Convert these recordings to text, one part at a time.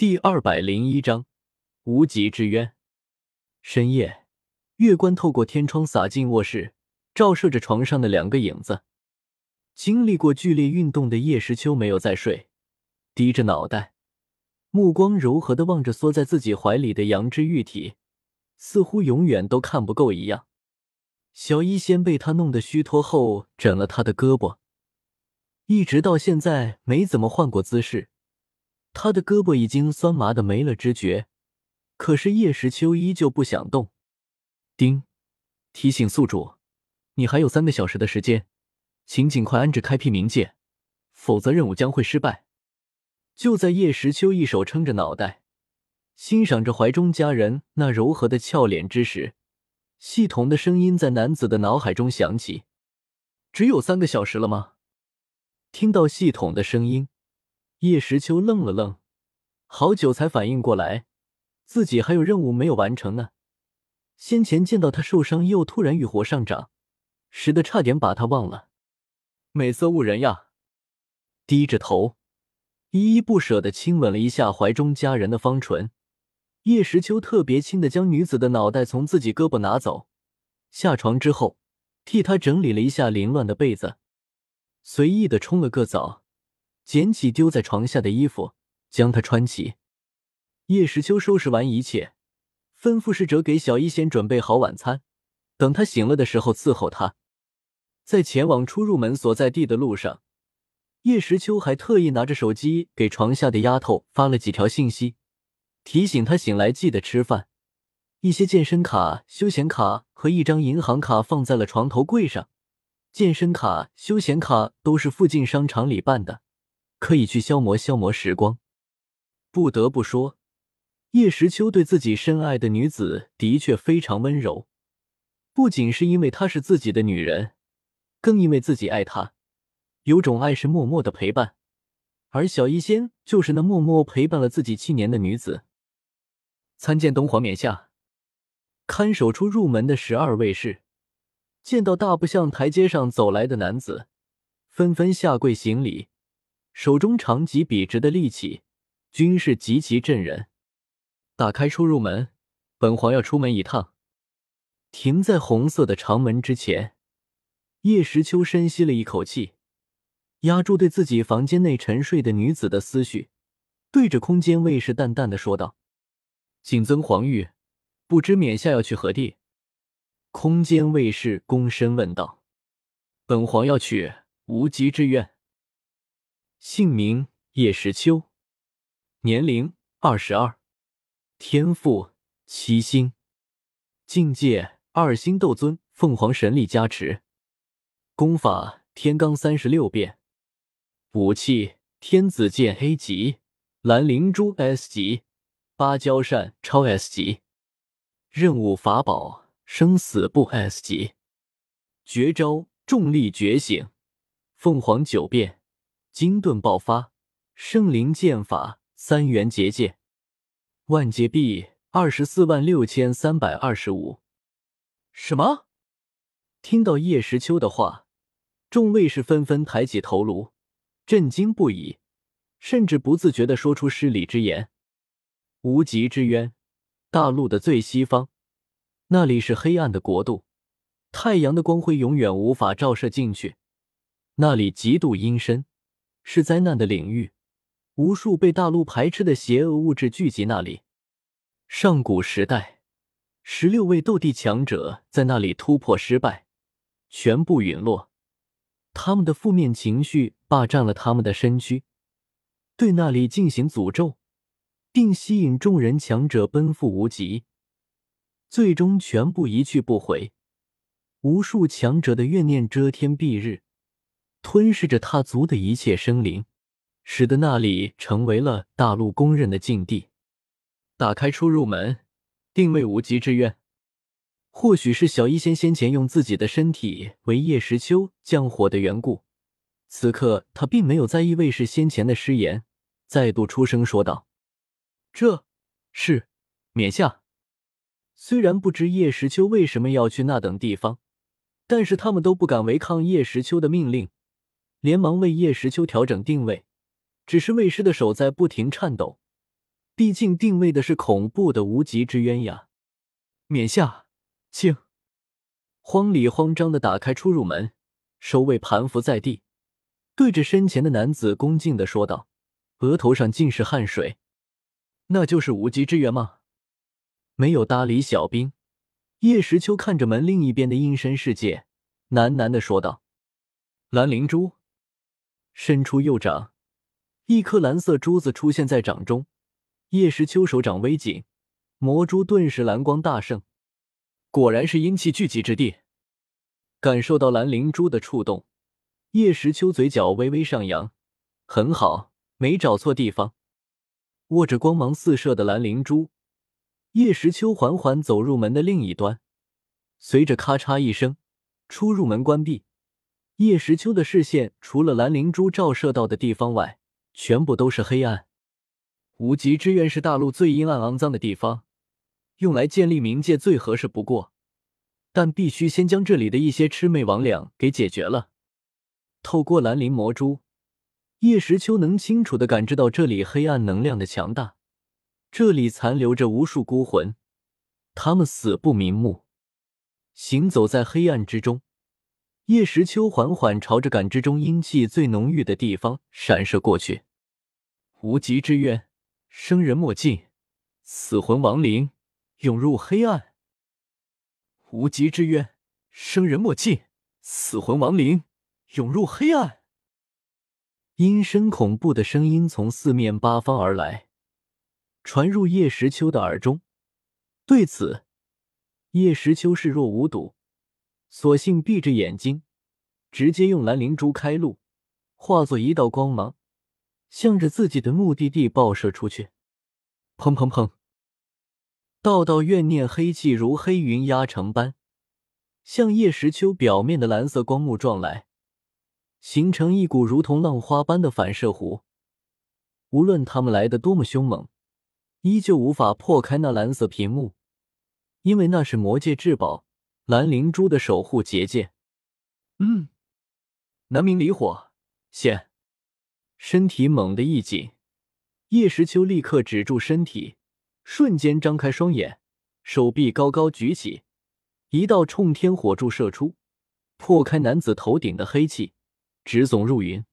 第二百零一章无极之渊。深夜，月光透过天窗洒进卧室，照射着床上的两个影子。经历过剧烈运动的叶时秋没有再睡，低着脑袋，目光柔和的望着缩在自己怀里的阳之玉体，似乎永远都看不够一样。小医仙被他弄得虚脱后，枕了他的胳膊，一直到现在没怎么换过姿势。他的胳膊已经酸麻的没了知觉，可是叶时秋依旧不想动。丁，提醒宿主，你还有三个小时的时间，请尽快安置开辟冥界，否则任务将会失败。就在叶时秋一手撑着脑袋，欣赏着怀中佳人那柔和的俏脸之时，系统的声音在男子的脑海中响起：“只有三个小时了吗？”听到系统的声音。叶时秋愣了愣，好久才反应过来，自己还有任务没有完成呢。先前见到他受伤，又突然欲火上涨，使得差点把他忘了。美色误人呀！低着头，依依不舍的亲吻了一下怀中佳人的芳唇。叶时秋特别轻的将女子的脑袋从自己胳膊拿走，下床之后，替她整理了一下凌乱的被子，随意的冲了个澡。捡起丢在床下的衣服，将它穿起。叶时秋收拾完一切，吩咐侍者给小医仙准备好晚餐，等他醒了的时候伺候他。在前往出入门所在地的路上，叶时秋还特意拿着手机给床下的丫头发了几条信息，提醒她醒来记得吃饭。一些健身卡、休闲卡和一张银行卡放在了床头柜上。健身卡、休闲卡都是附近商场里办的。可以去消磨消磨时光。不得不说，叶时秋对自己深爱的女子的确非常温柔，不仅是因为她是自己的女人，更因为自己爱她。有种爱是默默的陪伴，而小医仙就是那默默陪伴了自己七年的女子。参见东皇冕下。看守出入门的十二卫士见到大步向台阶上走来的男子，纷纷下跪行礼。手中长戟笔直的利器，均是极其震人。打开出入门，本皇要出门一趟。停在红色的长门之前，叶时秋深吸了一口气，压住对自己房间内沉睡的女子的思绪，对着空间卫士淡淡的说道：“谨遵皇谕，不知冕下要去何地？”空间卫士躬身问道：“本皇要去无极之渊。”姓名叶时秋，年龄二十二，天赋七星，境界二星斗尊，凤凰神力加持，功法天罡三十六变，武器天子剑 A 级，蓝灵珠 S 级，芭蕉扇超 S 级，任务法宝生死簿 S 级，绝招重力觉醒，凤凰九变。金盾爆发，圣灵剑法三元结界，万劫币二十四万六千三百二十五。什么？听到叶时秋的话，众卫士纷纷抬起头颅，震惊不已，甚至不自觉的说出失礼之言。无极之渊，大陆的最西方，那里是黑暗的国度，太阳的光辉永远无法照射进去，那里极度阴森。是灾难的领域，无数被大陆排斥的邪恶物质聚集那里。上古时代，十六位斗帝强者在那里突破失败，全部陨落。他们的负面情绪霸占了他们的身躯，对那里进行诅咒，并吸引众人强者奔赴无极，最终全部一去不回。无数强者的怨念遮天蔽日。吞噬着他族的一切生灵，使得那里成为了大陆公认的禁地。打开出入门，定位无极之渊。或许是小医仙先前用自己的身体为叶时秋降火的缘故，此刻他并没有在意卫士先前的失言，再度出声说道：“这是冕下。”虽然不知叶时秋为什么要去那等地方，但是他们都不敢违抗叶时秋的命令。连忙为叶时秋调整定位，只是卫士的手在不停颤抖，毕竟定位的是恐怖的无极之渊呀！冕下，请。慌里慌张的打开出入门，守卫盘伏在地，对着身前的男子恭敬的说道，额头上尽是汗水。那就是无极之渊吗？没有搭理小兵，叶时秋看着门另一边的阴深世界，喃喃的说道：“蓝灵珠。”伸出右掌，一颗蓝色珠子出现在掌中。叶时秋手掌微紧，魔珠顿时蓝光大盛。果然是阴气聚集之地。感受到蓝灵珠的触动，叶时秋嘴角微微上扬。很好，没找错地方。握着光芒四射的蓝灵珠，叶时秋缓缓走入门的另一端。随着咔嚓一声，出入门关闭。叶时秋的视线除了蓝灵珠照射到的地方外，全部都是黑暗。无极之渊是大陆最阴暗肮脏的地方。用来建立冥界最合适不过，但必须先将这里的一些魑魅魍魉给解决了。透过蓝灵魔珠，叶时秋能清楚的感知到这里黑暗能量的强大。这里残留着无数孤魂，他们死不瞑目。行走在黑暗之中，叶时秋缓缓朝着感知中阴气最浓郁的地方闪射过去。无极之渊，生人莫近，死魂亡灵。涌入黑暗，无极之渊，生人莫近，死魂亡灵涌入黑暗。阴森恐怖的声音从四面八方而来，传入叶时秋的耳中。对此，叶时秋视若无睹，索性闭着眼睛，直接用蓝灵珠开路，化作一道光芒，向着自己的目的地爆射出去。砰砰砰！道道怨念黑气如黑云压城般，向叶时秋表面的蓝色光幕撞来，形成一股如同浪花般的反射弧。无论他们来的多么凶猛，依旧无法破开那蓝色屏幕，因为那是魔界至宝蓝灵珠的守护结界。嗯，南明离火现，身体猛地一紧，叶时秋立刻止住身体。瞬间张开双眼，手臂高高举起，一道冲天火柱射出，破开男子头顶的黑气，直耸入云。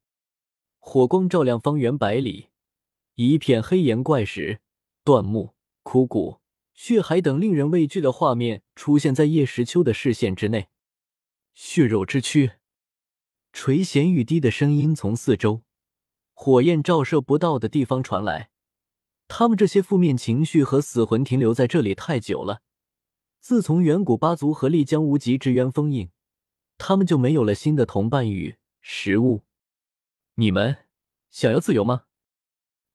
火光照亮方圆百里，一片黑岩怪石、断木、枯骨、血海等令人畏惧的画面出现在叶时秋的视线之内。血肉之躯，垂涎欲滴的声音从四周火焰照射不到的地方传来。他们这些负面情绪和死魂停留在这里太久了。自从远古八族合力将无极之渊封印，他们就没有了新的同伴与食物。你们想要自由吗？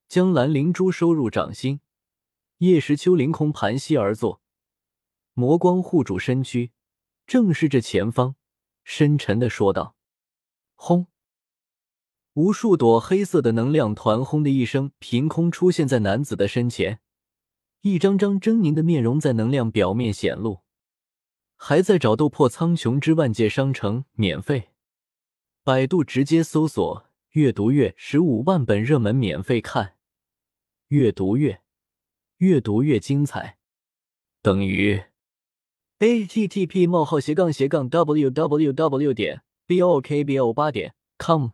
将蓝灵珠收入掌心，叶时秋凌空盘膝而坐，魔光护住身躯，正视着前方，深沉的说道：“轰！”无数朵黑色的能量团轰的一声，凭空出现在男子的身前，一张张狰狞的面容在能量表面显露。还在找《斗破苍穹之万界商城》免费，百度直接搜索“阅读月”十五万本热门免费看，阅读月越读越精彩，等于 a t t p: 冒号斜杠斜杠 w w w. 点 b o k b o 八点 com。